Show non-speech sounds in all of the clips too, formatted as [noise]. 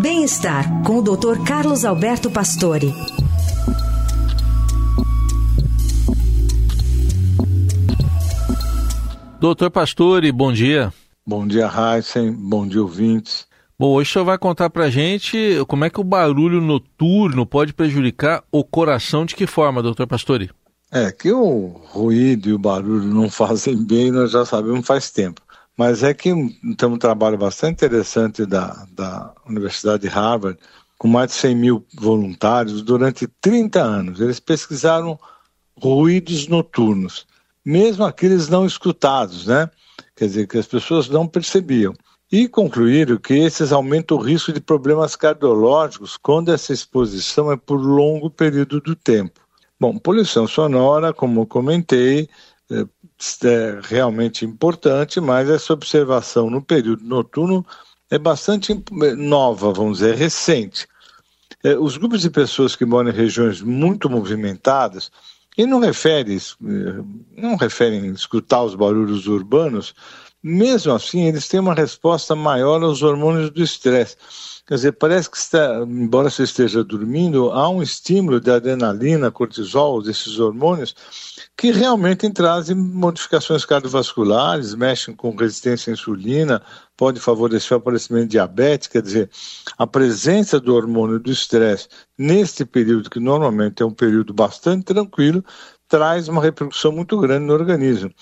Bem-estar com o Dr. Carlos Alberto Pastore. Doutor Pastore, bom dia. Bom dia, Heisen. Bom dia, ouvintes. Bom, hoje o senhor vai contar pra gente como é que o barulho noturno pode prejudicar o coração, de que forma, doutor Pastore? É, que o ruído e o barulho não [laughs] fazem bem, nós já sabemos faz tempo. Mas é que tem um trabalho bastante interessante da, da Universidade de Harvard, com mais de 100 mil voluntários, durante 30 anos. Eles pesquisaram ruídos noturnos, mesmo aqueles não escutados, né? Quer dizer, que as pessoas não percebiam. E concluíram que esses aumentam o risco de problemas cardiológicos quando essa exposição é por longo período do tempo. Bom, poluição sonora, como comentei, é, é realmente importante, mas essa observação no período noturno é bastante nova, vamos dizer, recente. É, os grupos de pessoas que moram em regiões muito movimentadas, e não refere, é, não referem escutar os barulhos urbanos, mesmo assim eles têm uma resposta maior aos hormônios do estresse. Quer dizer, parece que está, embora você esteja dormindo, há um estímulo de adrenalina, cortisol, desses hormônios, que realmente trazem modificações cardiovasculares, mexem com resistência à insulina, pode favorecer o aparecimento de diabetes, quer dizer, a presença do hormônio do estresse neste período, que normalmente é um período bastante tranquilo, traz uma repercussão muito grande no organismo.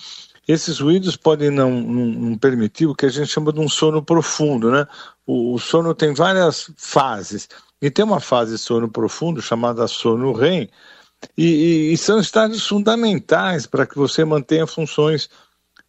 Esses ruídos podem não, não, não, permitir o que a gente chama de um sono profundo, né? O, o, sono tem várias fases, e tem uma fase de sono profundo chamada sono REM, e, e, e são estágios fundamentais para que você mantenha funções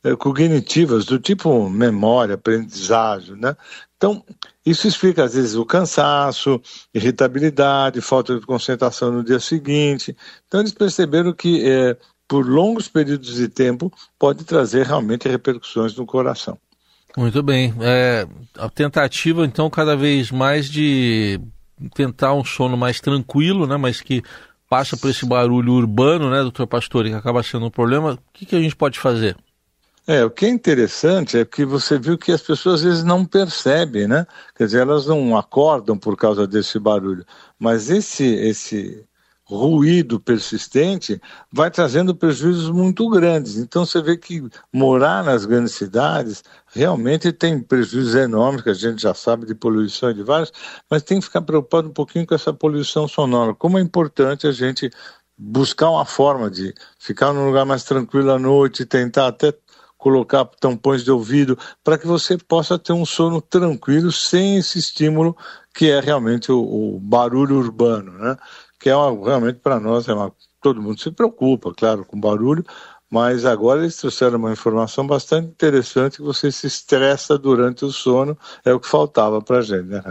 é, cognitivas do tipo memória, aprendizagem, né? Então, isso explica às vezes o cansaço, irritabilidade, falta de concentração no dia seguinte. Então, eles perceberam que é, por longos períodos de tempo, pode trazer realmente repercussões no coração. Muito bem. É, a tentativa, então, cada vez mais de tentar um sono mais tranquilo, né, mas que passa por esse barulho urbano, né, doutor Pastore, que acaba sendo um problema. O que, que a gente pode fazer? É, o que é interessante é que você viu que as pessoas às vezes não percebem, né? Quer dizer, elas não acordam por causa desse barulho. Mas esse, esse ruído persistente vai trazendo prejuízos muito grandes. Então você vê que morar nas grandes cidades realmente tem prejuízos enormes, que a gente já sabe de poluição e de vários, mas tem que ficar preocupado um pouquinho com essa poluição sonora. Como é importante a gente buscar uma forma de ficar num lugar mais tranquilo à noite, tentar até colocar tampões de ouvido, para que você possa ter um sono tranquilo sem esse estímulo que é realmente o, o barulho urbano, né? Que é uma, realmente para nós, é uma, todo mundo se preocupa, claro, com barulho, mas agora eles trouxeram uma informação bastante interessante que você se estressa durante o sono, é o que faltava para a gente, né,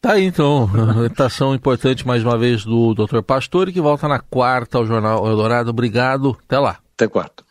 Tá aí então, [laughs] orientação importante mais uma vez do Dr. Pastore, que volta na quarta ao Jornal Eldorado. Obrigado, até lá. Até quarta.